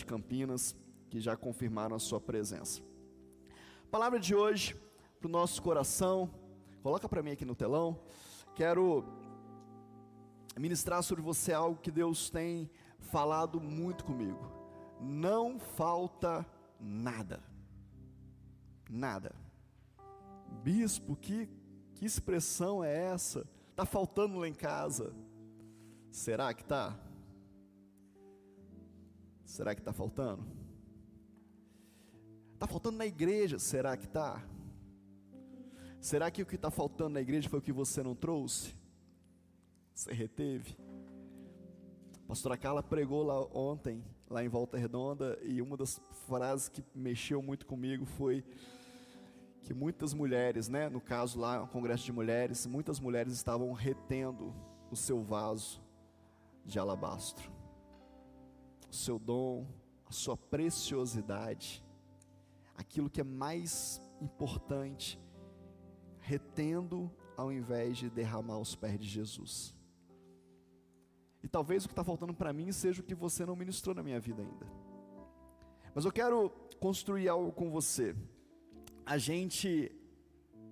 de Campinas que já confirmaram a sua presença. Palavra de hoje para o nosso coração, coloca para mim aqui no telão. Quero ministrar sobre você algo que Deus tem falado muito comigo. Não falta nada. Nada. Bispo, que, que expressão é essa? Está faltando lá em casa. Será que está? Será que está faltando? Está faltando na igreja, será que está? Será que o que está faltando na igreja foi o que você não trouxe? Você reteve? A pastora Carla pregou lá ontem, lá em Volta Redonda, e uma das frases que mexeu muito comigo foi que muitas mulheres, né, no caso lá, o congresso de mulheres, muitas mulheres estavam retendo o seu vaso de alabastro, o seu dom, a sua preciosidade, aquilo que é mais importante, retendo ao invés de derramar os pés de Jesus. E talvez o que está faltando para mim seja o que você não ministrou na minha vida ainda. Mas eu quero construir algo com você. A gente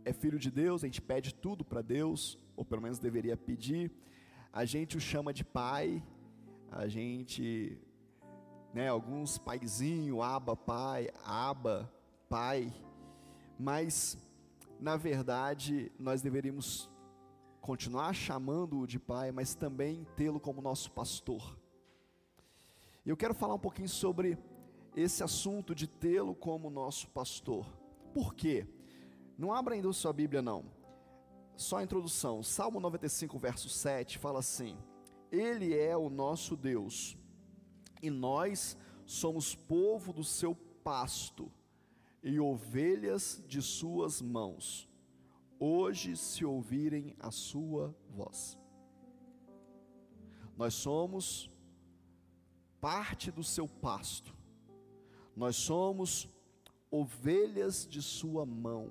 é filho de Deus, a gente pede tudo para Deus, ou pelo menos deveria pedir. A gente o chama de pai, a gente, né, alguns paizinho, aba pai, aba pai, mas na verdade nós deveríamos continuar chamando-o de pai, mas também tê-lo como nosso pastor. Eu quero falar um pouquinho sobre esse assunto de tê-lo como nosso pastor. Por quê? Não abra ainda sua Bíblia, não. Só a introdução. Salmo 95, verso 7 fala assim: Ele é o nosso Deus, e nós somos povo do seu pasto e ovelhas de suas mãos hoje se ouvirem a sua voz. Nós somos parte do seu pasto, nós somos ovelhas de sua mão.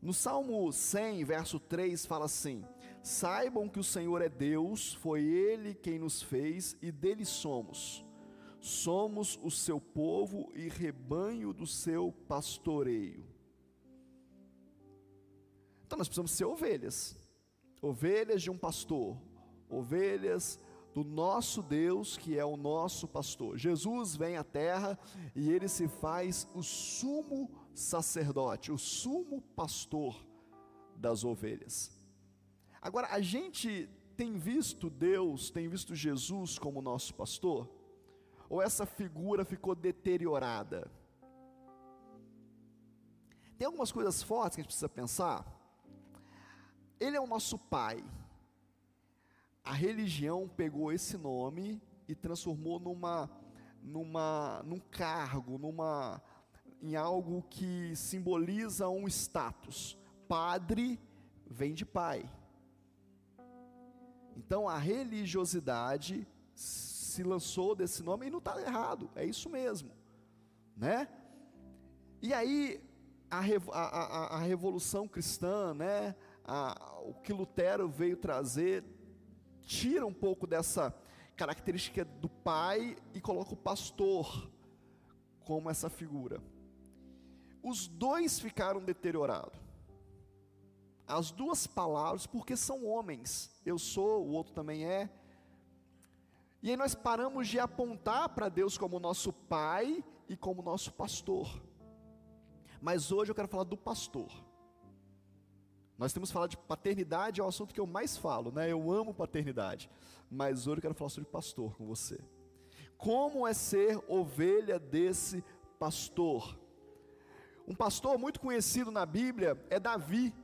No Salmo 100, verso 3, fala assim: Saibam que o Senhor é Deus, foi Ele quem nos fez e dele somos. Somos o seu povo e rebanho do seu pastoreio. Então nós precisamos ser ovelhas, ovelhas de um pastor, ovelhas do nosso Deus que é o nosso pastor. Jesus vem à terra e ele se faz o sumo sacerdote, o sumo pastor das ovelhas. Agora, a gente tem visto Deus, tem visto Jesus como nosso pastor? Ou essa figura ficou deteriorada? Tem algumas coisas fortes que a gente precisa pensar. Ele é o nosso pai. A religião pegou esse nome e transformou numa, numa, num cargo, numa, em algo que simboliza um status. Padre vem de pai. Então a religiosidade se lançou desse nome e não está errado, é isso mesmo, né? E aí a, a, a, revolução cristã, né? a, o que Lutero veio trazer tira um pouco dessa característica do pai e coloca o pastor como essa figura. Os dois ficaram deteriorados. As duas palavras, porque são homens. Eu sou, o outro também é. E aí nós paramos de apontar para Deus como nosso pai e como nosso pastor. Mas hoje eu quero falar do pastor. Nós temos falado de paternidade, é o assunto que eu mais falo, né? Eu amo paternidade. Mas hoje eu quero falar sobre pastor com você. Como é ser ovelha desse pastor? Um pastor muito conhecido na Bíblia é Davi,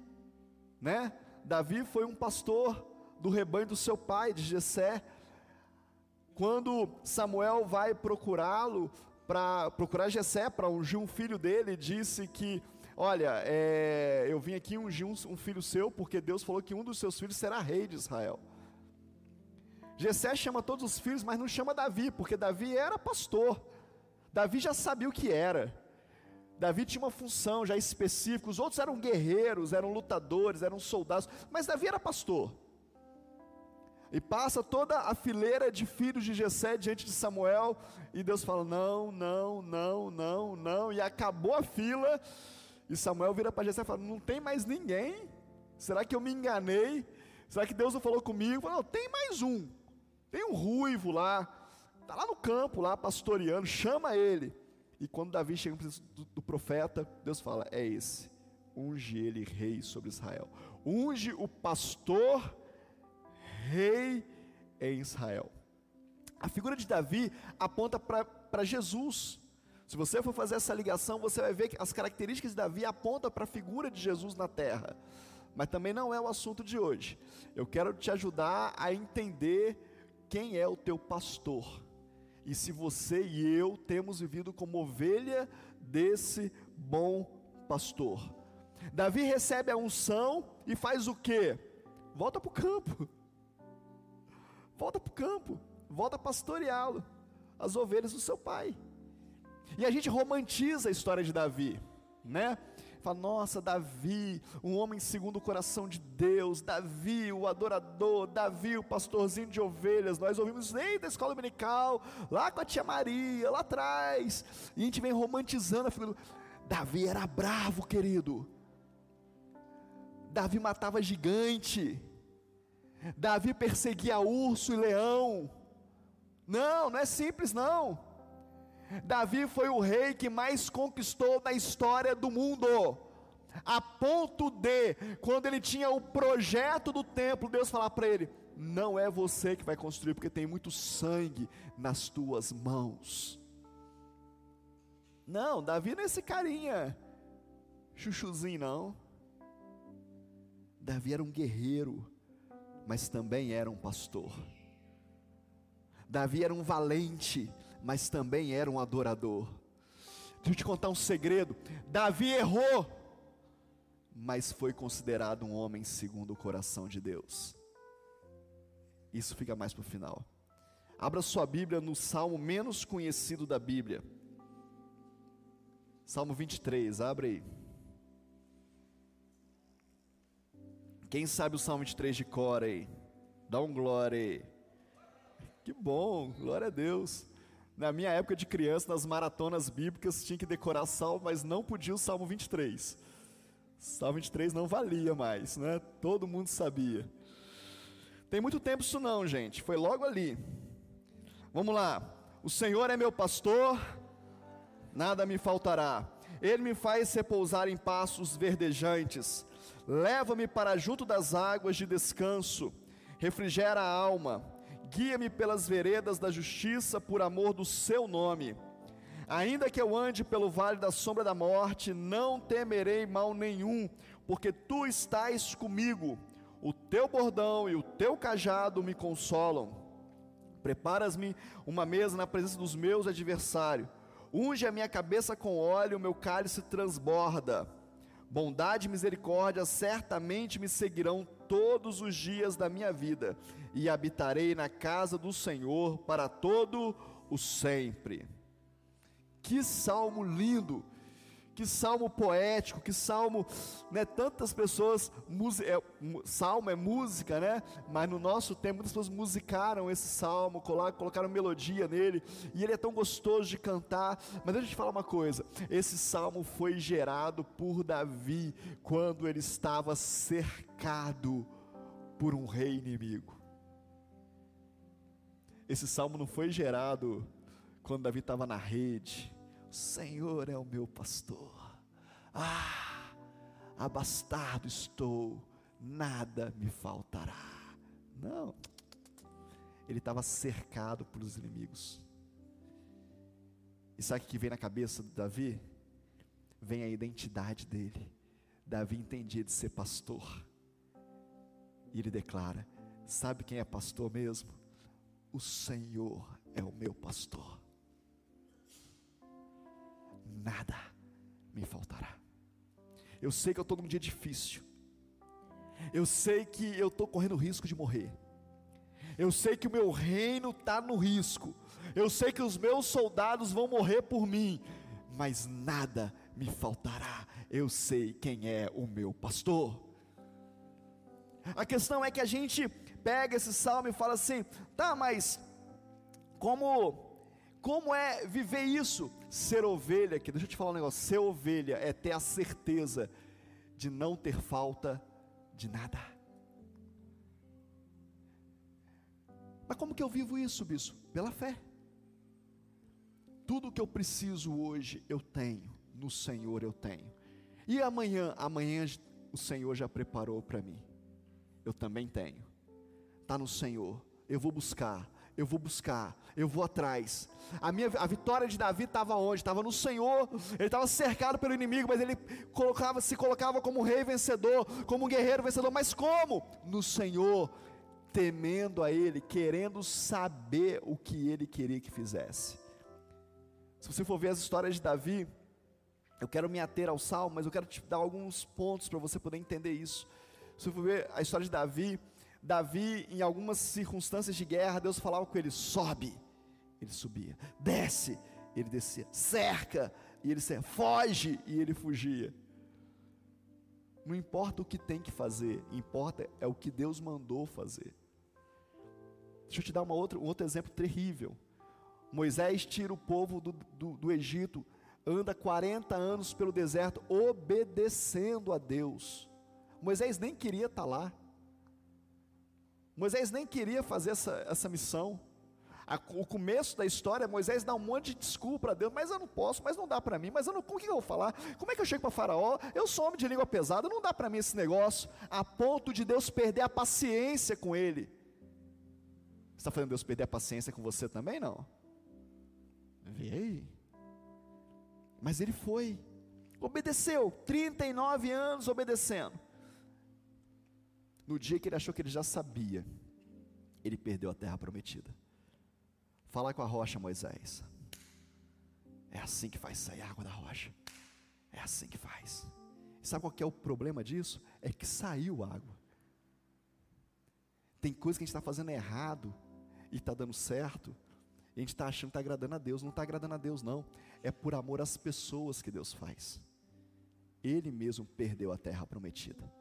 né? Davi foi um pastor do rebanho do seu pai, de Jessé. Quando Samuel vai procurá-lo para procurar Jessé para ungir um filho dele, disse que Olha, é, eu vim aqui ungir um, um filho seu, porque Deus falou que um dos seus filhos será rei de Israel. Jessé chama todos os filhos, mas não chama Davi, porque Davi era pastor. Davi já sabia o que era. Davi tinha uma função já específica. Os outros eram guerreiros, eram lutadores, eram soldados, mas Davi era pastor. E passa toda a fileira de filhos de Jessé diante de Samuel, e Deus fala: "Não, não, não, não, não", e acabou a fila. E Samuel vira para Jessé e fala: "Não tem mais ninguém? Será que eu me enganei? Será que Deus não falou comigo?" Fala, "Não, tem mais um. Tem um ruivo lá, tá lá no campo lá pastoreando, chama ele". E quando Davi chega do, do profeta, Deus fala: "É esse. Unge ele rei sobre Israel. Unge o pastor rei em Israel." A figura de Davi aponta para Jesus. Se você for fazer essa ligação, você vai ver que as características de Davi apontam para a figura de Jesus na terra. Mas também não é o assunto de hoje. Eu quero te ajudar a entender quem é o teu pastor. E se você e eu temos vivido como ovelha desse bom pastor. Davi recebe a unção e faz o quê? Volta para o campo. Volta para o campo. Volta a pastoreá-lo. As ovelhas do seu pai. E a gente romantiza a história de Davi, né? Fala, nossa, Davi, um homem segundo o coração de Deus, Davi, o adorador, Davi, o pastorzinho de ovelhas. Nós ouvimos desde da escola dominical, lá com a tia Maria, lá atrás. E a gente vem romantizando a figura. Davi era bravo, querido. Davi matava gigante. Davi perseguia urso e leão. Não, não é simples não. Davi foi o rei que mais conquistou na história do mundo. A ponto de, quando ele tinha o projeto do templo, Deus falar para ele: Não é você que vai construir, porque tem muito sangue nas tuas mãos. Não, Davi não é esse carinha, chuchuzinho, não. Davi era um guerreiro, mas também era um pastor. Davi era um valente, mas também era um adorador. Deixa eu te contar um segredo: Davi errou, mas foi considerado um homem segundo o coração de Deus. Isso fica mais para o final. Abra sua Bíblia no salmo menos conhecido da Bíblia. Salmo 23, abre aí. Quem sabe o Salmo 23 de cor aí? Dá um glória aí. Que bom, glória a Deus. Na minha época de criança, nas maratonas bíblicas, tinha que decorar salmo, mas não podia o Salmo 23. Salmo 23 não valia mais, né? Todo mundo sabia. Tem muito tempo isso não, gente. Foi logo ali. Vamos lá. O Senhor é meu pastor, nada me faltará. Ele me faz repousar em passos verdejantes. Leva-me para junto das águas de descanso. Refrigera a alma guia-me pelas veredas da justiça por amor do seu nome. Ainda que eu ande pelo vale da sombra da morte, não temerei mal nenhum, porque tu estás comigo. O teu bordão e o teu cajado me consolam. Preparas-me uma mesa na presença dos meus adversários. Unge a minha cabeça com óleo, meu cálice transborda. Bondade e misericórdia certamente me seguirão todos os dias da minha vida, e habitarei na casa do Senhor para todo o sempre. Que salmo lindo! Que salmo poético, que salmo, né? Tantas pessoas, é, salmo é música, né? Mas no nosso tempo muitas pessoas musicaram esse salmo, colocaram melodia nele, e ele é tão gostoso de cantar. Mas deixa eu te falar uma coisa: esse salmo foi gerado por Davi quando ele estava cercado por um rei inimigo. Esse salmo não foi gerado quando Davi estava na rede Senhor é o meu pastor. Ah, abastado estou, nada me faltará. Não, ele estava cercado pelos inimigos. E sabe o que vem na cabeça de Davi? Vem a identidade dele. Davi entendia de ser pastor. E ele declara: Sabe quem é pastor mesmo? O Senhor é o meu pastor nada me faltará. Eu sei que eu estou num dia difícil. Eu sei que eu estou correndo risco de morrer. Eu sei que o meu reino está no risco. Eu sei que os meus soldados vão morrer por mim. Mas nada me faltará. Eu sei quem é o meu pastor. A questão é que a gente pega esse salmo e fala assim: tá, mas como como é viver isso? Ser ovelha, que deixa eu te falar um negócio: ser ovelha é ter a certeza de não ter falta de nada. Mas como que eu vivo isso, bispo? Pela fé. Tudo que eu preciso hoje eu tenho, no Senhor eu tenho. E amanhã, amanhã o Senhor já preparou para mim. Eu também tenho. Está no Senhor. Eu vou buscar, eu vou buscar, eu vou atrás. A minha a vitória de Davi estava onde? Estava no Senhor. Ele estava cercado pelo inimigo, mas ele colocava, se colocava como rei vencedor, como um guerreiro vencedor. Mas como? No Senhor, temendo a Ele, querendo saber o que Ele queria que fizesse. Se você for ver as histórias de Davi, eu quero me ater ao salmo, mas eu quero te dar alguns pontos para você poder entender isso. Se você for ver a história de Davi, Davi, em algumas circunstâncias de guerra, Deus falava com ele: sobe, ele subia, desce, ele descia, cerca, e ele cerca, foge, e ele fugia. Não importa o que tem que fazer, importa é o que Deus mandou fazer. Deixa eu te dar uma outra, um outro exemplo terrível. Moisés tira o povo do, do, do Egito, anda 40 anos pelo deserto, obedecendo a Deus. Moisés nem queria estar lá. Moisés nem queria fazer essa, essa missão. A, o começo da história, Moisés dá um monte de desculpa para Deus, mas eu não posso, mas não dá para mim, mas eu não, como que eu vou falar? Como é que eu chego para Faraó? Eu sou homem de língua pesada, não dá para mim esse negócio, a ponto de Deus perder a paciência com ele. Você está fazendo Deus perder a paciência com você também? Não. Vê aí. Mas ele foi, obedeceu, 39 anos obedecendo. No dia que ele achou que ele já sabia, ele perdeu a terra prometida. Fala com a rocha, Moisés. É assim que faz sair água da rocha. É assim que faz. E sabe qual é o problema disso? É que saiu água. Tem coisa que a gente está fazendo errado e está dando certo. E a gente está achando que está agradando a Deus. Não está agradando a Deus, não. É por amor às pessoas que Deus faz. Ele mesmo perdeu a terra prometida.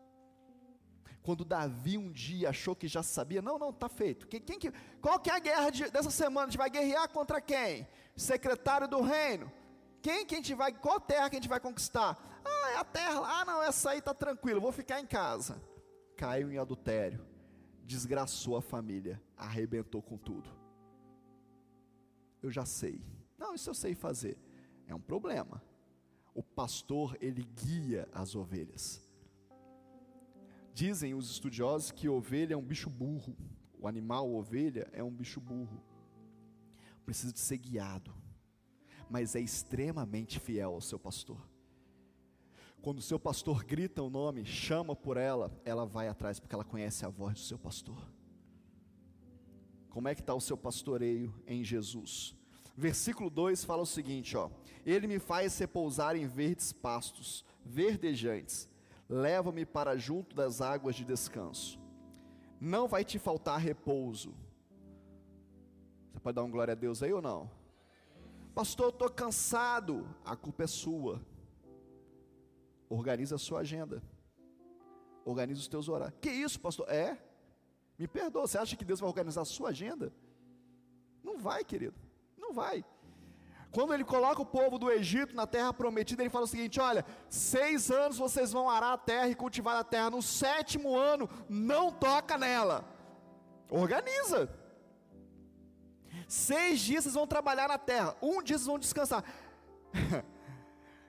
Quando Davi um dia achou que já sabia, não, não, está feito. Quem, quem, qual que é a guerra de, dessa semana? A gente vai guerrear contra quem? Secretário do reino. Quem que a gente vai, qual terra que a gente vai conquistar? Ah, é a terra, ah não, essa aí está tranquilo, vou ficar em casa. Caiu em adultério, desgraçou a família, arrebentou com tudo. Eu já sei. Não, isso eu sei fazer. É um problema. O pastor, ele guia as ovelhas. Dizem os estudiosos que ovelha é um bicho burro. O animal ovelha é um bicho burro. Precisa de ser guiado. Mas é extremamente fiel ao seu pastor. Quando o seu pastor grita o nome, chama por ela, ela vai atrás porque ela conhece a voz do seu pastor. Como é que está o seu pastoreio em Jesus? Versículo 2 fala o seguinte: ó, Ele me faz repousar em verdes pastos, verdejantes leva-me para junto das águas de descanso. Não vai te faltar repouso. Você pode dar um glória a Deus aí ou não? Pastor, eu estou cansado. A culpa é sua. Organiza a sua agenda. Organiza os teus horários. Que isso, pastor? É? Me perdoa. Você acha que Deus vai organizar a sua agenda? Não vai, querido. Não vai. Quando ele coloca o povo do Egito na terra prometida, ele fala o seguinte: olha, seis anos vocês vão arar a terra e cultivar a terra, no sétimo ano, não toca nela. Organiza. Seis dias vocês vão trabalhar na terra, um dia vocês vão descansar.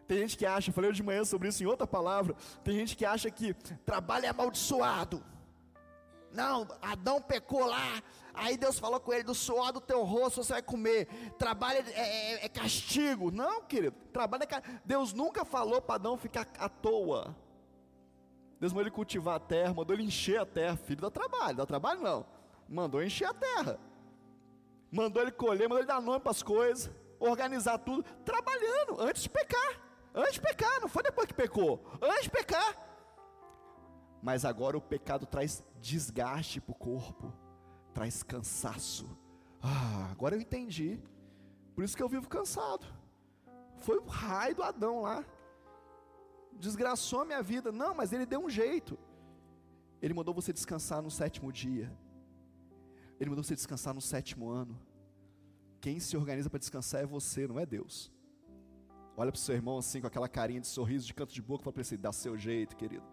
Tem gente que acha, falei de manhã sobre isso em outra palavra. Tem gente que acha que trabalho é amaldiçoado. Não, Adão pecou lá, Aí Deus falou com ele: do suor do teu rosto você vai comer. Trabalho é, é, é castigo. Não, querido. Trabalho é castigo. Deus nunca falou para Adão ficar à toa. Deus mandou ele cultivar a terra, mandou ele encher a terra. Filho, dá trabalho. Dá trabalho não. Mandou encher a terra. Mandou ele colher, mandou ele dar nome para as coisas. Organizar tudo. Trabalhando antes de pecar. Antes de pecar. Não foi depois que pecou. Antes de pecar. Mas agora o pecado traz desgaste para o corpo traz cansaço. Ah, agora eu entendi. Por isso que eu vivo cansado. Foi o raio do Adão lá. Desgraçou a minha vida. Não, mas ele deu um jeito. Ele mandou você descansar no sétimo dia. Ele mandou você descansar no sétimo ano. Quem se organiza para descansar é você, não é Deus. Olha para o seu irmão assim, com aquela carinha de sorriso, de canto de boca, e fala para ele: dá seu jeito, querido.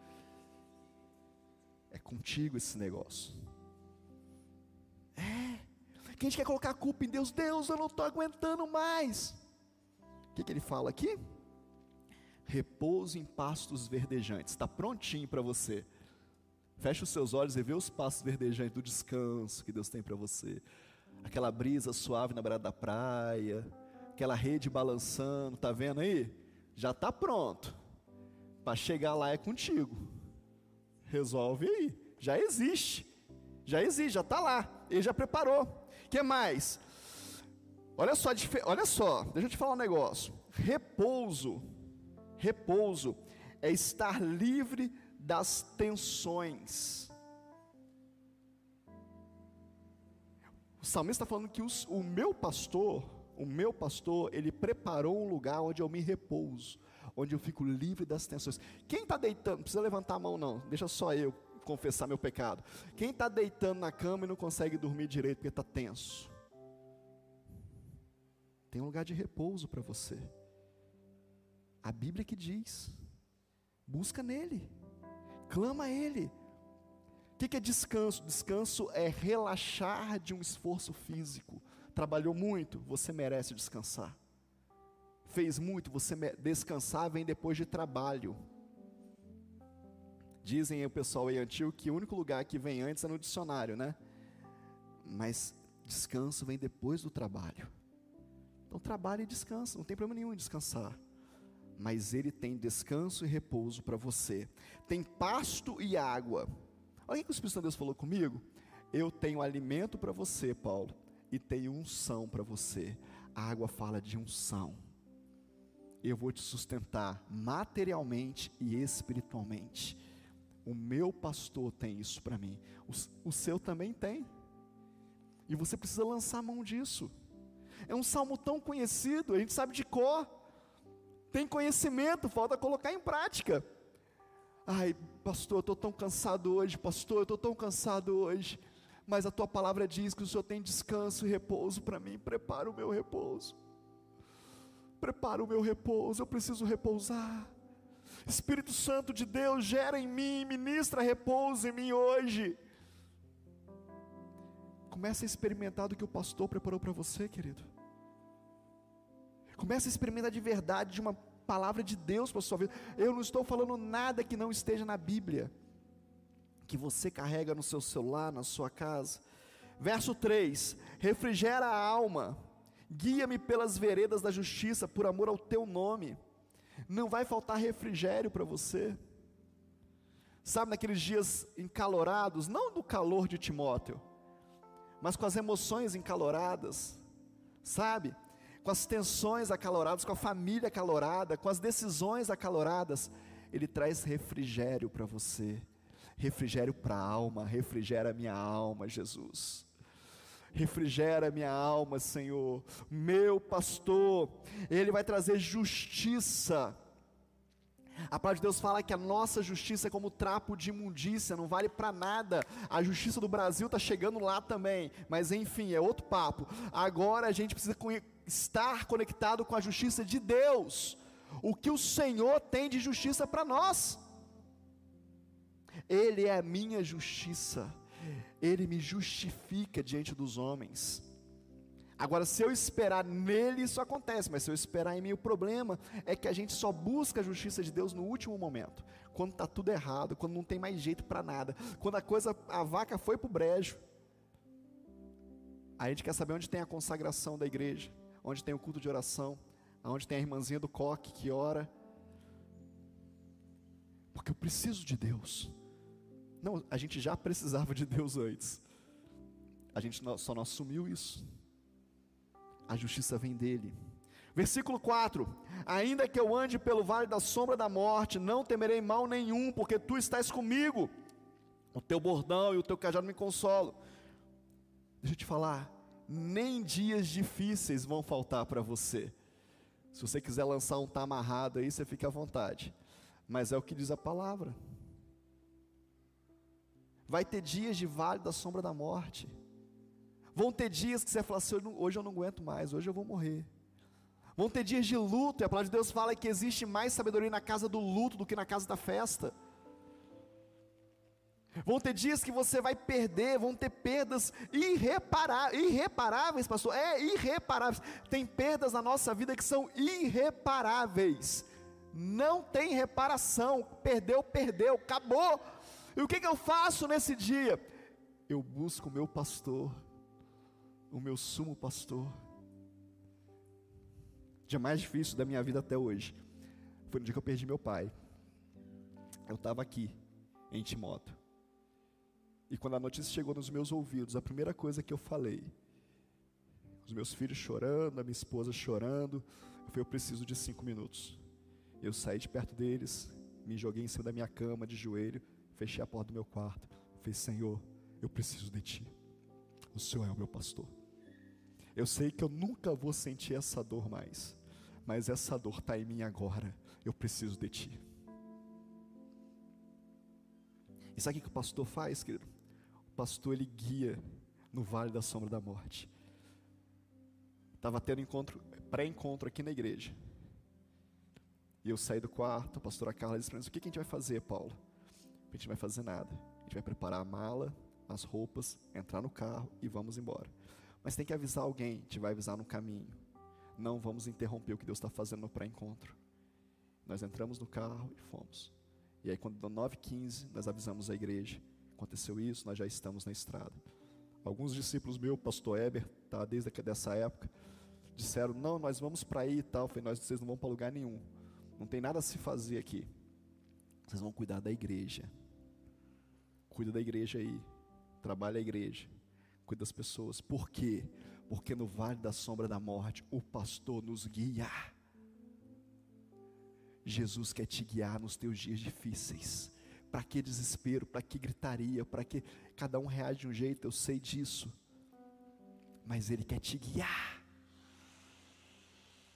É contigo esse negócio. É. Quem quer colocar a culpa em Deus? Deus, eu não estou aguentando mais. O que, que ele fala aqui? Repouso em pastos verdejantes. Está prontinho para você. Feche os seus olhos e vê os pastos verdejantes do descanso que Deus tem para você. Aquela brisa suave na beirada da praia, aquela rede balançando, tá vendo aí? Já está pronto. Para chegar lá é contigo. Resolve aí. Já existe. Já existe, já está lá. Ele já preparou. O que mais? Olha só, olha só, deixa eu te falar um negócio. Repouso, repouso é estar livre das tensões. O salmista está falando que os, o meu pastor, o meu pastor, ele preparou um lugar onde eu me repouso, onde eu fico livre das tensões. Quem está deitando, não precisa levantar a mão não, deixa só eu confessar meu pecado. Quem está deitando na cama e não consegue dormir direito porque está tenso? Tem um lugar de repouso para você. A Bíblia que diz: busca nele, clama a Ele. O que, que é descanso? Descanso é relaxar de um esforço físico. Trabalhou muito, você merece descansar. Fez muito, você descansar vem depois de trabalho. Dizem o pessoal aí antigo que o único lugar que vem antes é no dicionário, né? Mas descanso vem depois do trabalho. Então trabalhe e descansa, não tem problema nenhum em descansar. Mas ele tem descanso e repouso para você. Tem pasto e água. Olha o que o Espírito de Deus falou comigo. Eu tenho alimento para você, Paulo, e tenho unção para você. A água fala de unção. Eu vou te sustentar materialmente e espiritualmente. O meu pastor tem isso para mim. O, o seu também tem. E você precisa lançar a mão disso. É um salmo tão conhecido, a gente sabe de cor. Tem conhecimento, falta colocar em prática. Ai, pastor, eu estou tão cansado hoje, pastor, eu estou tão cansado hoje. Mas a tua palavra diz que o Senhor tem descanso e repouso para mim. Prepara o meu repouso. Prepara o meu repouso, eu preciso repousar. Espírito Santo de Deus, gera em mim, ministra repouso em mim hoje. Comece a experimentar do que o pastor preparou para você, querido. Comece a experimentar de verdade de uma palavra de Deus para sua vida. Eu não estou falando nada que não esteja na Bíblia, que você carrega no seu celular, na sua casa. Verso 3: refrigera a alma, guia-me pelas veredas da justiça, por amor ao teu nome. Não vai faltar refrigério para você. Sabe, naqueles dias encalorados, não do calor de Timóteo, mas com as emoções encaloradas, sabe? Com as tensões acaloradas, com a família acalorada, com as decisões acaloradas, Ele traz refrigério para você, refrigério para a alma, refrigera a minha alma, Jesus. Refrigera minha alma, Senhor, meu pastor, Ele vai trazer justiça, a palavra de Deus fala que a nossa justiça é como trapo de imundícia, não vale para nada. A justiça do Brasil está chegando lá também, mas enfim, é outro papo. Agora a gente precisa estar conectado com a justiça de Deus. O que o Senhor tem de justiça para nós? Ele é a minha justiça. Ele me justifica diante dos homens. Agora, se eu esperar nele, isso acontece, mas se eu esperar em mim, o problema é que a gente só busca a justiça de Deus no último momento, quando está tudo errado, quando não tem mais jeito para nada, quando a coisa, a vaca foi para o brejo. A gente quer saber onde tem a consagração da igreja, onde tem o culto de oração, onde tem a irmãzinha do coque que ora. Porque eu preciso de Deus. Não, a gente já precisava de Deus antes. A gente só não assumiu isso a justiça vem dele. Versículo 4: Ainda que eu ande pelo vale da sombra da morte, não temerei mal nenhum, porque tu estás comigo. O teu bordão e o teu cajado me consolam. Deixa eu te falar, nem dias difíceis vão faltar para você. Se você quiser lançar um tá amarrado aí, você fica à vontade. Mas é o que diz a palavra. Vai ter dias de vale da sombra da morte. Vão ter dias que você fala assim: hoje eu não aguento mais, hoje eu vou morrer. Vão ter dias de luto, e a palavra de Deus fala que existe mais sabedoria na casa do luto do que na casa da festa. Vão ter dias que você vai perder, vão ter perdas irreparáveis, irreparáveis, pastor, é irreparáveis. Tem perdas na nossa vida que são irreparáveis. Não tem reparação. Perdeu, perdeu, acabou. E o que, que eu faço nesse dia? Eu busco o meu pastor, o meu sumo pastor. O dia mais difícil da minha vida até hoje foi no dia que eu perdi meu pai. Eu estava aqui, em Timóteo. E quando a notícia chegou nos meus ouvidos, a primeira coisa que eu falei, os meus filhos chorando, a minha esposa chorando, eu falei: eu preciso de cinco minutos. Eu saí de perto deles, me joguei em cima da minha cama, de joelho, fechei a porta do meu quarto. Falei: Senhor, eu preciso de Ti. O Senhor é o meu pastor. Eu sei que eu nunca vou sentir essa dor mais, mas essa dor está em mim agora. Eu preciso de Ti. E sabe o que o pastor faz, querido? pastor ele guia no vale da sombra da morte. Estava tendo encontro, pré-encontro aqui na igreja. E eu saí do quarto, a pastora Carla disse para mim: O que a gente vai fazer, Paulo? A gente não vai fazer nada. A gente vai preparar a mala, as roupas, entrar no carro e vamos embora. Mas tem que avisar alguém, a gente vai avisar no caminho. Não vamos interromper o que Deus está fazendo no pré-encontro. Nós entramos no carro e fomos. E aí, quando deu 9h15, nós avisamos a igreja aconteceu isso, nós já estamos na estrada. Alguns discípulos meus, pastor Eber, tá desde dessa época, disseram: "Não, nós vamos para aí e tal". Eu falei: "Nós vocês não vão para lugar nenhum. Não tem nada a se fazer aqui. Vocês vão cuidar da igreja. Cuida da igreja aí. Trabalha a igreja. Cuida das pessoas. Por quê? Porque no vale da sombra da morte, o pastor nos guia. Jesus quer te guiar nos teus dias difíceis. Para que desespero? Para que gritaria? Para que cada um reage de um jeito? Eu sei disso. Mas Ele quer te guiar.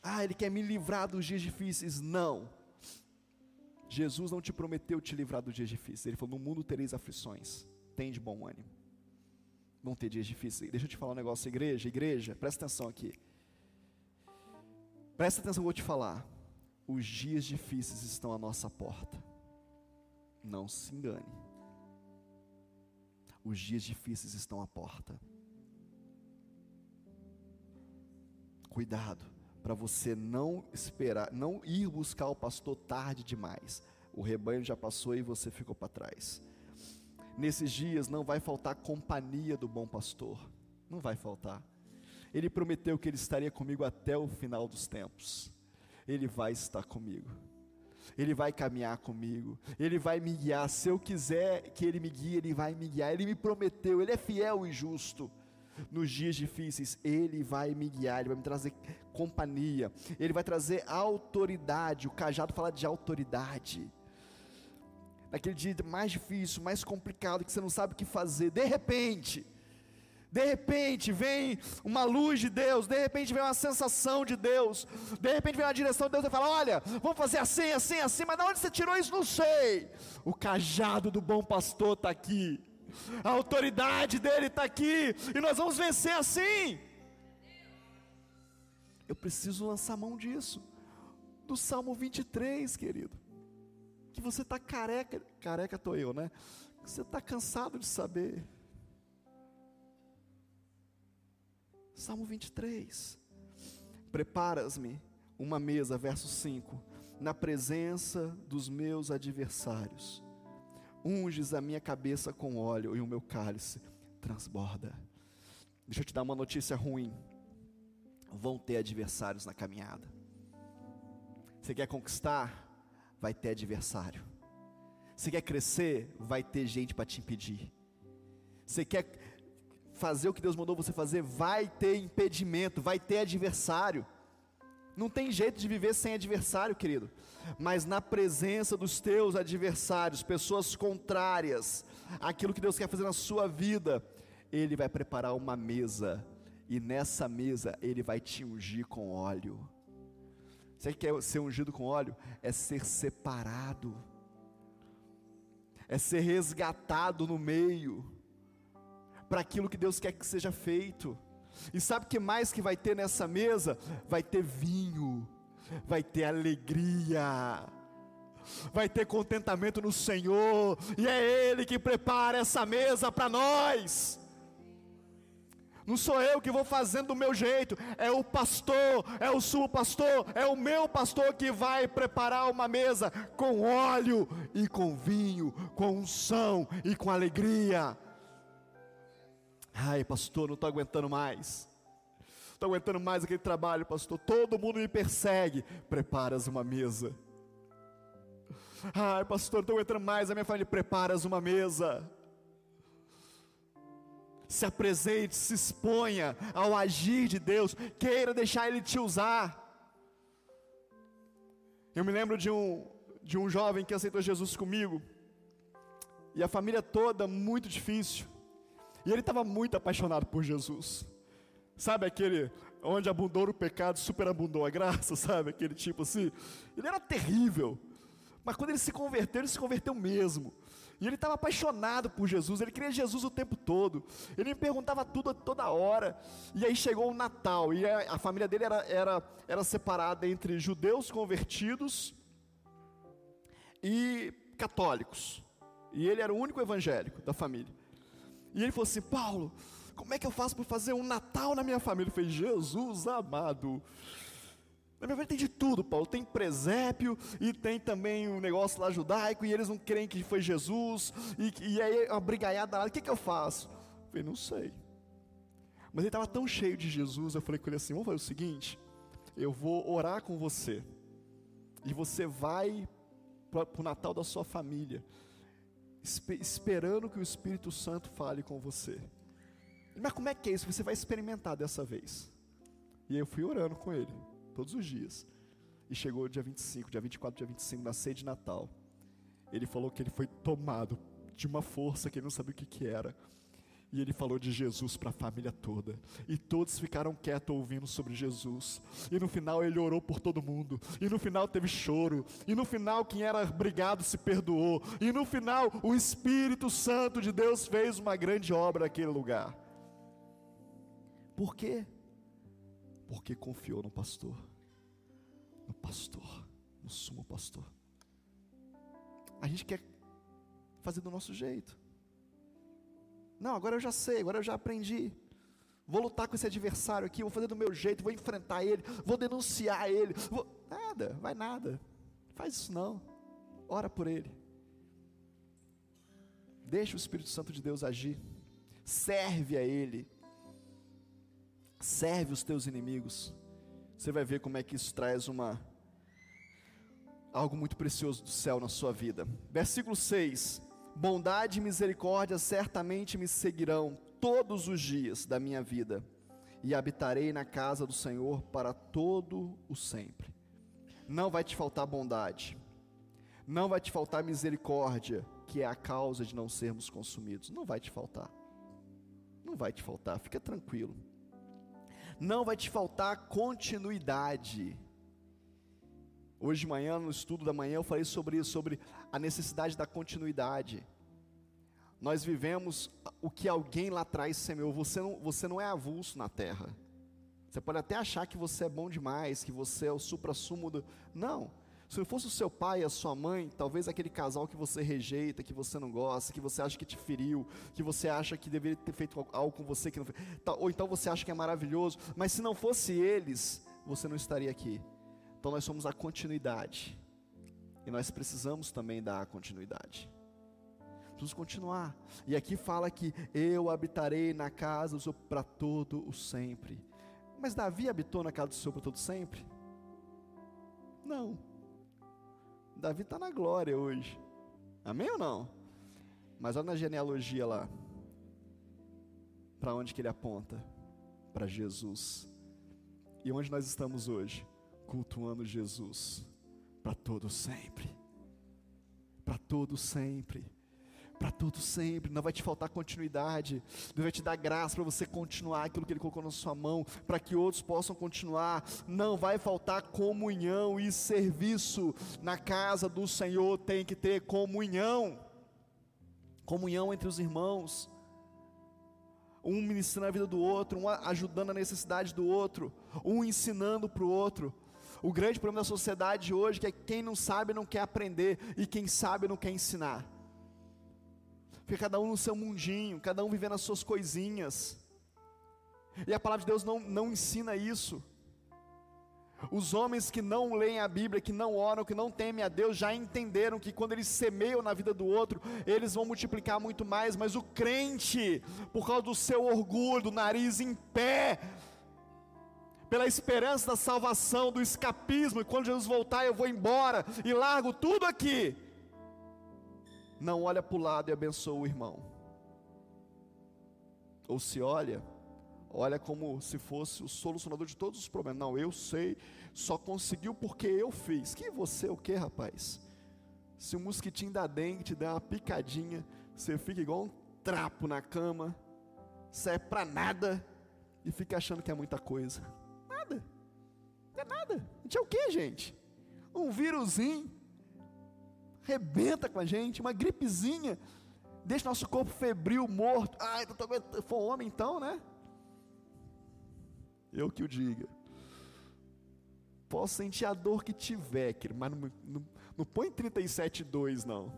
Ah, Ele quer me livrar dos dias difíceis. Não. Jesus não te prometeu te livrar dos dias difíceis. Ele falou: No mundo tereis aflições. Tem de bom ânimo. Vão ter dias difíceis. Deixa eu te falar um negócio, igreja, igreja, presta atenção aqui. Presta atenção, eu vou te falar. Os dias difíceis estão à nossa porta. Não se engane. Os dias difíceis estão à porta. Cuidado para você não esperar, não ir buscar o pastor tarde demais. O rebanho já passou e você ficou para trás. Nesses dias não vai faltar companhia do bom pastor. Não vai faltar. Ele prometeu que ele estaria comigo até o final dos tempos. Ele vai estar comigo. Ele vai caminhar comigo, Ele vai me guiar. Se eu quiser que Ele me guie, Ele vai me guiar. Ele me prometeu, Ele é fiel e justo. Nos dias difíceis, Ele vai me guiar, Ele vai me trazer companhia, Ele vai trazer autoridade. O cajado fala de autoridade. Naquele dia mais difícil, mais complicado, que você não sabe o que fazer, de repente, de repente vem uma luz de Deus, de repente vem uma sensação de Deus, de repente vem uma direção de Deus e fala: Olha, vamos fazer assim, assim, assim, mas de onde você tirou isso? Não sei. O cajado do bom pastor está aqui, a autoridade dele está aqui, e nós vamos vencer assim. Eu preciso lançar mão disso, do Salmo 23, querido. Que você está careca, careca estou eu, né? Você está cansado de saber Salmo 23. Preparas-me uma mesa, verso 5, na presença dos meus adversários. Unges a minha cabeça com óleo e o meu cálice transborda. Deixa eu te dar uma notícia ruim. Vão ter adversários na caminhada. Você quer conquistar? Vai ter adversário. Você quer crescer? Vai ter gente para te impedir. Você quer fazer o que Deus mandou você fazer, vai ter impedimento, vai ter adversário. Não tem jeito de viver sem adversário, querido. Mas na presença dos teus adversários, pessoas contrárias àquilo que Deus quer fazer na sua vida, Ele vai preparar uma mesa, e nessa mesa Ele vai te ungir com óleo. Você quer ser ungido com óleo? É ser separado, é ser resgatado no meio para aquilo que Deus quer que seja feito. E sabe o que mais que vai ter nessa mesa? Vai ter vinho, vai ter alegria, vai ter contentamento no Senhor, e é Ele que prepara essa mesa para nós. Não sou eu que vou fazendo do meu jeito, é o pastor, é o sumo pastor, é o meu pastor que vai preparar uma mesa com óleo e com vinho, com unção e com alegria. Ai, pastor, não estou aguentando mais. Estou aguentando mais aquele trabalho, pastor. Todo mundo me persegue. Preparas uma mesa. Ai, pastor, estou aguentando mais a minha família. Preparas uma mesa se apresente, se exponha ao agir de Deus, queira deixar Ele te usar. Eu me lembro de um, de um jovem que aceitou Jesus comigo, e a família toda muito difícil, e ele estava muito apaixonado por Jesus, sabe aquele onde abundou o pecado, superabundou a graça, sabe aquele tipo assim? Ele era terrível, mas quando ele se converteu, ele se converteu mesmo. E ele estava apaixonado por Jesus, ele queria Jesus o tempo todo. Ele me perguntava tudo toda hora. E aí chegou o Natal, e a, a família dele era, era, era separada entre judeus convertidos e católicos. E ele era o único evangélico da família. E ele falou assim: Paulo, como é que eu faço para fazer um Natal na minha família? Eu falei: Jesus amado. Na minha família tem de tudo, Paulo. Tem presépio e tem também um negócio lá judaico e eles não creem que foi Jesus. E, e aí uma brigaiada lá. O que, que eu faço? Eu falei, não sei. Mas ele estava tão cheio de Jesus, eu falei com ele assim: vamos fazer o seguinte, eu vou orar com você. E você vai para o Natal da sua família, esperando que o Espírito Santo fale com você. Mas como é que é isso? Você vai experimentar dessa vez. E aí eu fui orando com ele todos os dias. E chegou o dia 25, dia 24, dia 25, na ceia de Natal. Ele falou que ele foi tomado de uma força que ele não sabia o que, que era. E ele falou de Jesus para a família toda. E todos ficaram quietos ouvindo sobre Jesus. E no final ele orou por todo mundo. E no final teve choro. E no final quem era brigado se perdoou. E no final o Espírito Santo de Deus fez uma grande obra naquele lugar. Por quê? Porque confiou no pastor, no pastor, no sumo pastor. A gente quer fazer do nosso jeito. Não, agora eu já sei, agora eu já aprendi. Vou lutar com esse adversário aqui, vou fazer do meu jeito, vou enfrentar ele, vou denunciar ele. Vou... Nada, vai nada. Faz isso não. Ora por ele. Deixa o Espírito Santo de Deus agir. Serve a ele serve os teus inimigos. Você vai ver como é que isso traz uma algo muito precioso do céu na sua vida. Versículo 6: Bondade e misericórdia certamente me seguirão todos os dias da minha vida, e habitarei na casa do Senhor para todo o sempre. Não vai te faltar bondade, não vai te faltar misericórdia, que é a causa de não sermos consumidos. Não vai te faltar. Não vai te faltar, fica tranquilo não vai te faltar continuidade. Hoje de manhã, no estudo da manhã, eu falei sobre isso, sobre a necessidade da continuidade. Nós vivemos o que alguém lá atrás semeou. Você não, você não é avulso na terra. Você pode até achar que você é bom demais, que você é o supra-sumo do. Não. Se não fosse o seu pai e a sua mãe, talvez aquele casal que você rejeita, que você não gosta, que você acha que te feriu, que você acha que deveria ter feito algo com você que não fez, ou então você acha que é maravilhoso, mas se não fosse eles, você não estaria aqui. Então nós somos a continuidade. E nós precisamos também dar continuidade. Precisamos continuar. E aqui fala que eu habitarei na casa do Senhor para todo o sempre. Mas Davi habitou na casa do Senhor para todo sempre? Não. Davi está na glória hoje. Amém ou não? Mas olha na genealogia lá. Para onde que ele aponta? Para Jesus. E onde nós estamos hoje? Cultuando Jesus. Para todo sempre. Para todo sempre. Para todo sempre, não vai te faltar continuidade, Deus vai te dar graça para você continuar aquilo que Ele colocou na sua mão, para que outros possam continuar, não vai faltar comunhão e serviço, na casa do Senhor. Tem que ter comunhão, comunhão entre os irmãos, um ministrando a vida do outro, um ajudando a necessidade do outro, um ensinando para o outro. O grande problema da sociedade hoje é que quem não sabe não quer aprender e quem sabe não quer ensinar. Fica cada um no seu mundinho, cada um vivendo as suas coisinhas. E a palavra de Deus não, não ensina isso. Os homens que não leem a Bíblia, que não oram, que não temem a Deus, já entenderam que quando eles semeiam na vida do outro, eles vão multiplicar muito mais. Mas o crente, por causa do seu orgulho, do nariz em pé, pela esperança da salvação, do escapismo, e quando Jesus voltar eu vou embora e largo tudo aqui. Não olha para o lado e abençoa o irmão. Ou se olha, olha como se fosse o solucionador de todos os problemas. Não, eu sei, só conseguiu porque eu fiz. Que você o que, rapaz? Se um mosquitinho da dengue te der uma picadinha, você fica igual um trapo na cama, serve para nada e fica achando que é muita coisa. Não é nada. A gente é o que, gente? Um vírusinho. Rebenta com a gente, uma gripezinha. Deixa nosso corpo febril, morto. Ai, tô, foi um homem então, né? Eu que o diga. Posso sentir a dor que tiver, querido, mas não, não, não põe 37,2 não.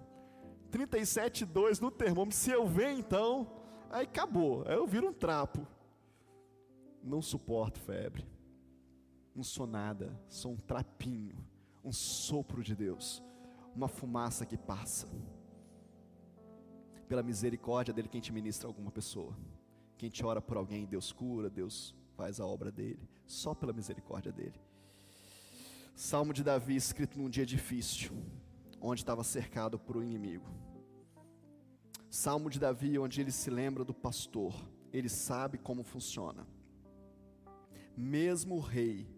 37,2 no termômetro, se eu ver então, aí acabou, aí eu viro um trapo. Não suporto febre. Não sou nada, sou um trapinho, um sopro de Deus, uma fumaça que passa. Pela misericórdia dele, quem te ministra alguma pessoa, quem te ora por alguém, Deus cura, Deus faz a obra dele, só pela misericórdia dele. Salmo de Davi, escrito num dia difícil, onde estava cercado por um inimigo. Salmo de Davi, onde ele se lembra do pastor, ele sabe como funciona. Mesmo o rei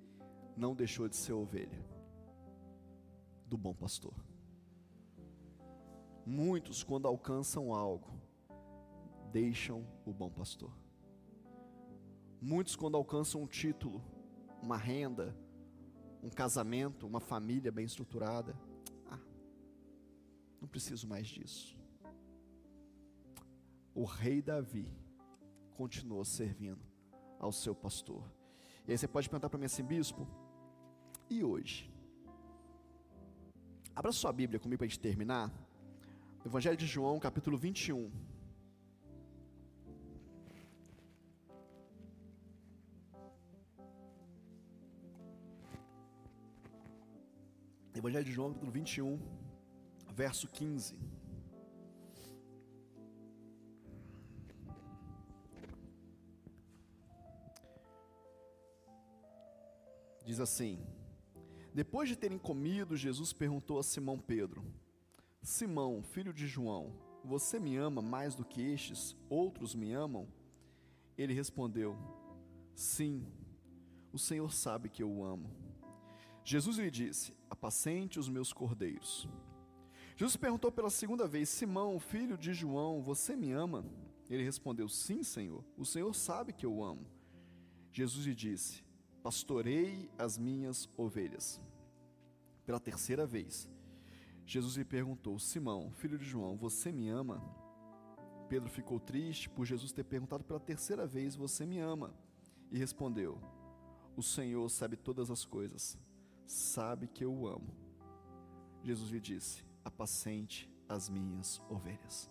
não deixou de ser ovelha do bom pastor. Muitos, quando alcançam algo, deixam o bom pastor. Muitos, quando alcançam um título, uma renda, um casamento, uma família bem estruturada, ah, não preciso mais disso. O rei Davi continuou servindo ao seu pastor. E aí você pode perguntar para mim assim, bispo, e hoje? Abra sua Bíblia comigo para a gente terminar. Evangelho de João, capítulo 21. Evangelho de João, capítulo 21, verso 15. Diz assim: Depois de terem comido, Jesus perguntou a Simão Pedro: Simão, filho de João, você me ama mais do que estes? Outros me amam? Ele respondeu: Sim, o Senhor sabe que eu o amo. Jesus lhe disse: Apacente os meus cordeiros. Jesus perguntou pela segunda vez: Simão, filho de João, você me ama? Ele respondeu: Sim, Senhor. O Senhor sabe que eu amo. Jesus lhe disse: Pastorei as minhas ovelhas. Pela terceira vez, Jesus lhe perguntou: Simão, filho de João, você me ama? Pedro ficou triste por Jesus ter perguntado pela terceira vez: Você me ama? E respondeu: O Senhor sabe todas as coisas sabe que eu o amo. Jesus lhe disse: apacente as minhas ovelhas.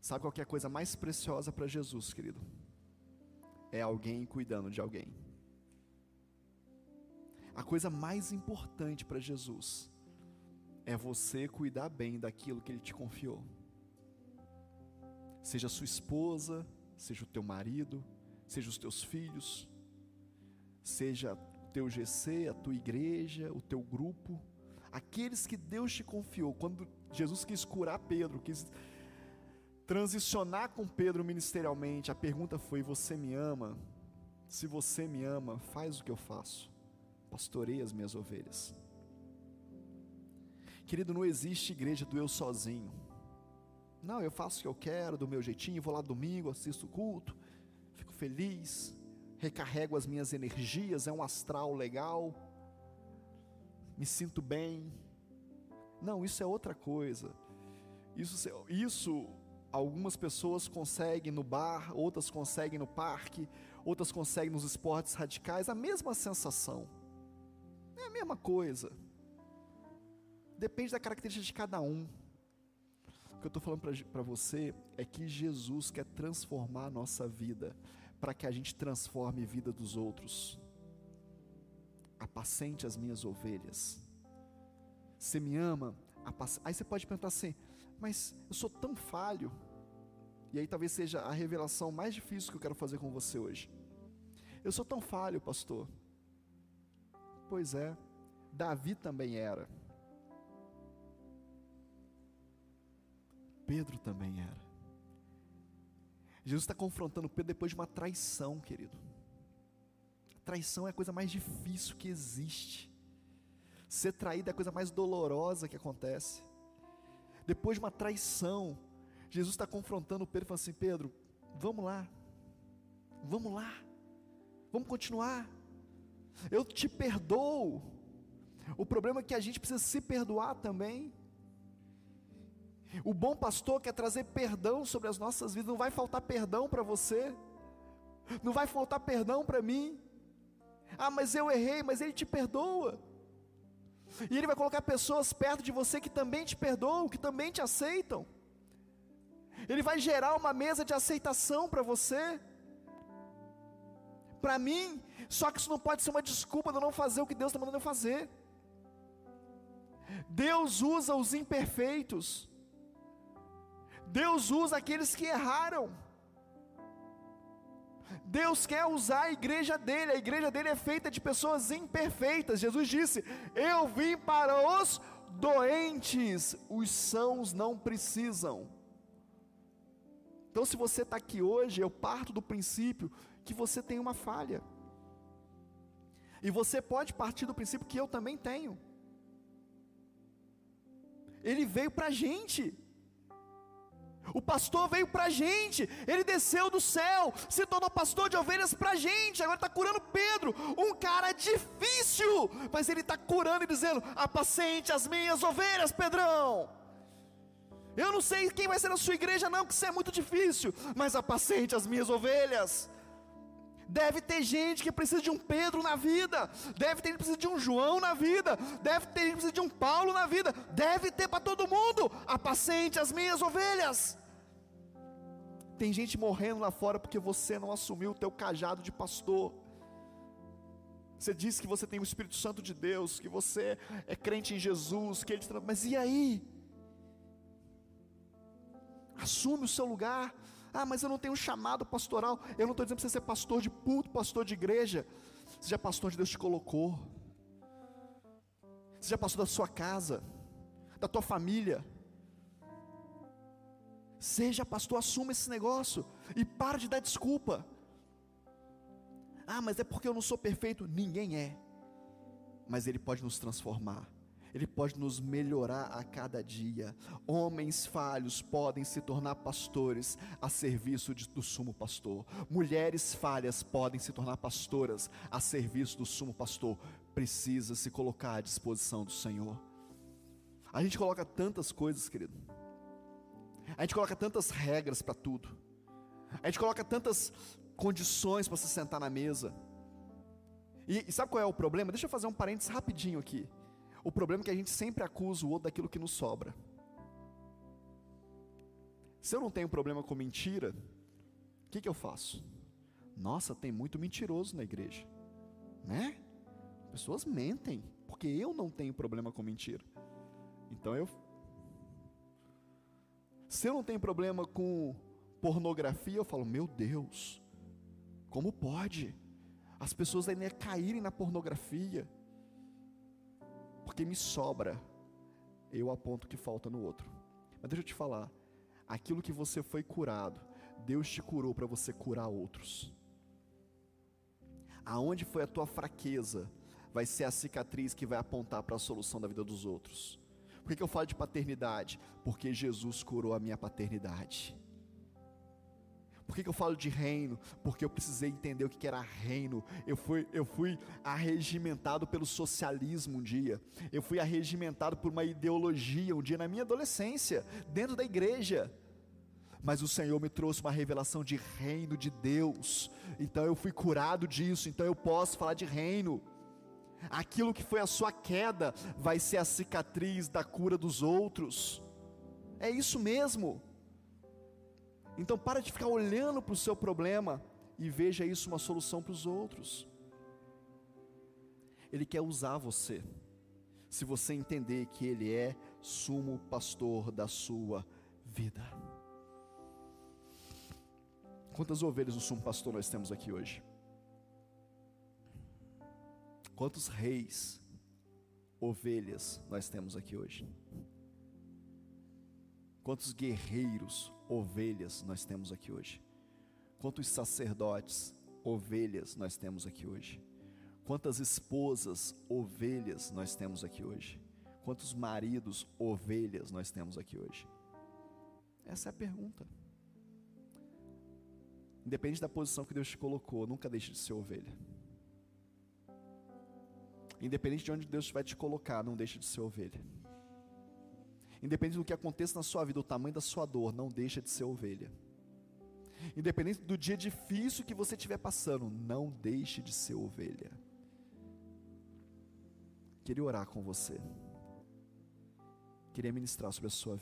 Sabe qual é a coisa mais preciosa para Jesus, querido? É alguém cuidando de alguém. A coisa mais importante para Jesus é você cuidar bem daquilo que Ele te confiou. Seja sua esposa, seja o teu marido, seja os teus filhos, seja teu GC, a tua igreja, o teu grupo, aqueles que Deus te confiou. Quando Jesus quis curar Pedro, quis transicionar com Pedro ministerialmente, a pergunta foi: Você me ama? Se você me ama, faz o que eu faço. Pastorei as minhas ovelhas. Querido, não existe igreja do eu sozinho. Não, eu faço o que eu quero, do meu jeitinho, vou lá domingo, assisto o culto, fico feliz, recarrego as minhas energias, é um astral legal, me sinto bem. Não, isso é outra coisa. Isso, isso algumas pessoas conseguem no bar, outras conseguem no parque, outras conseguem nos esportes radicais, a mesma sensação. É a mesma coisa. Depende da característica de cada um. O que eu estou falando para você é que Jesus quer transformar a nossa vida, para que a gente transforme a vida dos outros. Apacente as minhas ovelhas. Você me ama? Aí você pode perguntar assim, mas eu sou tão falho. E aí talvez seja a revelação mais difícil que eu quero fazer com você hoje. Eu sou tão falho, pastor. Pois é, Davi também era. Pedro também era. Jesus está confrontando Pedro depois de uma traição, querido. Traição é a coisa mais difícil que existe. Ser traído é a coisa mais dolorosa que acontece. Depois de uma traição, Jesus está confrontando Pedro e falando assim: Pedro, vamos lá, vamos lá, vamos continuar. Eu te perdoo. O problema é que a gente precisa se perdoar também. O bom pastor quer trazer perdão sobre as nossas vidas. Não vai faltar perdão para você, não vai faltar perdão para mim. Ah, mas eu errei, mas Ele te perdoa. E Ele vai colocar pessoas perto de você que também te perdoam, que também te aceitam. Ele vai gerar uma mesa de aceitação para você, para mim, só que isso não pode ser uma desculpa de eu não fazer o que Deus está mandando eu fazer. Deus usa os imperfeitos, Deus usa aqueles que erraram. Deus quer usar a igreja dele, a igreja dele é feita de pessoas imperfeitas. Jesus disse: Eu vim para os doentes, os sãos não precisam. Então, se você está aqui hoje, eu parto do princípio que você tem uma falha. E você pode partir do princípio que eu também tenho. Ele veio para a gente. O pastor veio para a gente, ele desceu do céu, se tornou pastor de ovelhas para a gente, agora está curando Pedro, um cara difícil, mas ele está curando e dizendo: apacente as minhas ovelhas, Pedrão. Eu não sei quem vai ser na sua igreja, não, que isso é muito difícil, mas apacente as minhas ovelhas. Deve ter gente que precisa de um Pedro na vida, deve ter gente que precisa de um João na vida, deve ter gente que precisa de um Paulo na vida, deve ter para todo mundo. Apacente as minhas ovelhas. Tem gente morrendo lá fora porque você não assumiu o teu cajado de pastor. Você disse que você tem o Espírito Santo de Deus, que você é crente em Jesus, que ele mas e aí? Assume o seu lugar. Ah, mas eu não tenho um chamado pastoral. Eu não estou dizendo para você ser pastor de culto, pastor de igreja. Seja pastor onde Deus te colocou. Seja pastor da sua casa, da tua família. Seja pastor, assuma esse negócio e para de dar desculpa. Ah, mas é porque eu não sou perfeito. Ninguém é. Mas Ele pode nos transformar. Ele pode nos melhorar a cada dia. Homens falhos podem se tornar pastores a serviço de, do sumo pastor. Mulheres falhas podem se tornar pastoras a serviço do sumo pastor. Precisa se colocar à disposição do Senhor. A gente coloca tantas coisas, querido a gente coloca tantas regras para tudo. A gente coloca tantas condições para se sentar na mesa. E, e, sabe qual é o problema? Deixa eu fazer um parênteses rapidinho aqui. O problema é que a gente sempre acusa o outro daquilo que nos sobra. Se eu não tenho problema com mentira, o que, que eu faço? Nossa, tem muito mentiroso na igreja, né? Pessoas mentem, porque eu não tenho problema com mentira. Então eu se eu não tenho problema com pornografia, eu falo, meu Deus, como pode? As pessoas ainda caírem na pornografia, porque me sobra, eu aponto que falta no outro. Mas deixa eu te falar, aquilo que você foi curado, Deus te curou para você curar outros. Aonde foi a tua fraqueza, vai ser a cicatriz que vai apontar para a solução da vida dos outros. Por que eu falo de paternidade? Porque Jesus curou a minha paternidade. Por que, que, eu falo de reino? Porque eu precisei entender o que, que era reino. Eu fui, eu fui arregimentado pelo socialismo um dia. Eu fui arregimentado por uma ideologia um dia na minha adolescência, dentro da igreja. mas o Senhor me trouxe uma revelação de reino de Deus, então eu fui curado disso, então eu posso falar de reino. Aquilo que foi a sua queda vai ser a cicatriz da cura dos outros. É isso mesmo. Então para de ficar olhando para o seu problema e veja isso uma solução para os outros. Ele quer usar você, se você entender que Ele é sumo pastor da sua vida. Quantas ovelhas do sumo pastor nós temos aqui hoje? Quantos reis, ovelhas nós temos aqui hoje? Quantos guerreiros, ovelhas nós temos aqui hoje? Quantos sacerdotes, ovelhas nós temos aqui hoje? Quantas esposas, ovelhas nós temos aqui hoje? Quantos maridos, ovelhas nós temos aqui hoje? Essa é a pergunta. Independente da posição que Deus te colocou, nunca deixe de ser ovelha. Independente de onde Deus vai te colocar, não deixe de ser ovelha. Independente do que aconteça na sua vida, o tamanho da sua dor, não deixa de ser ovelha. Independente do dia difícil que você estiver passando, não deixe de ser ovelha. Queria orar com você. Queria ministrar sobre a sua vida.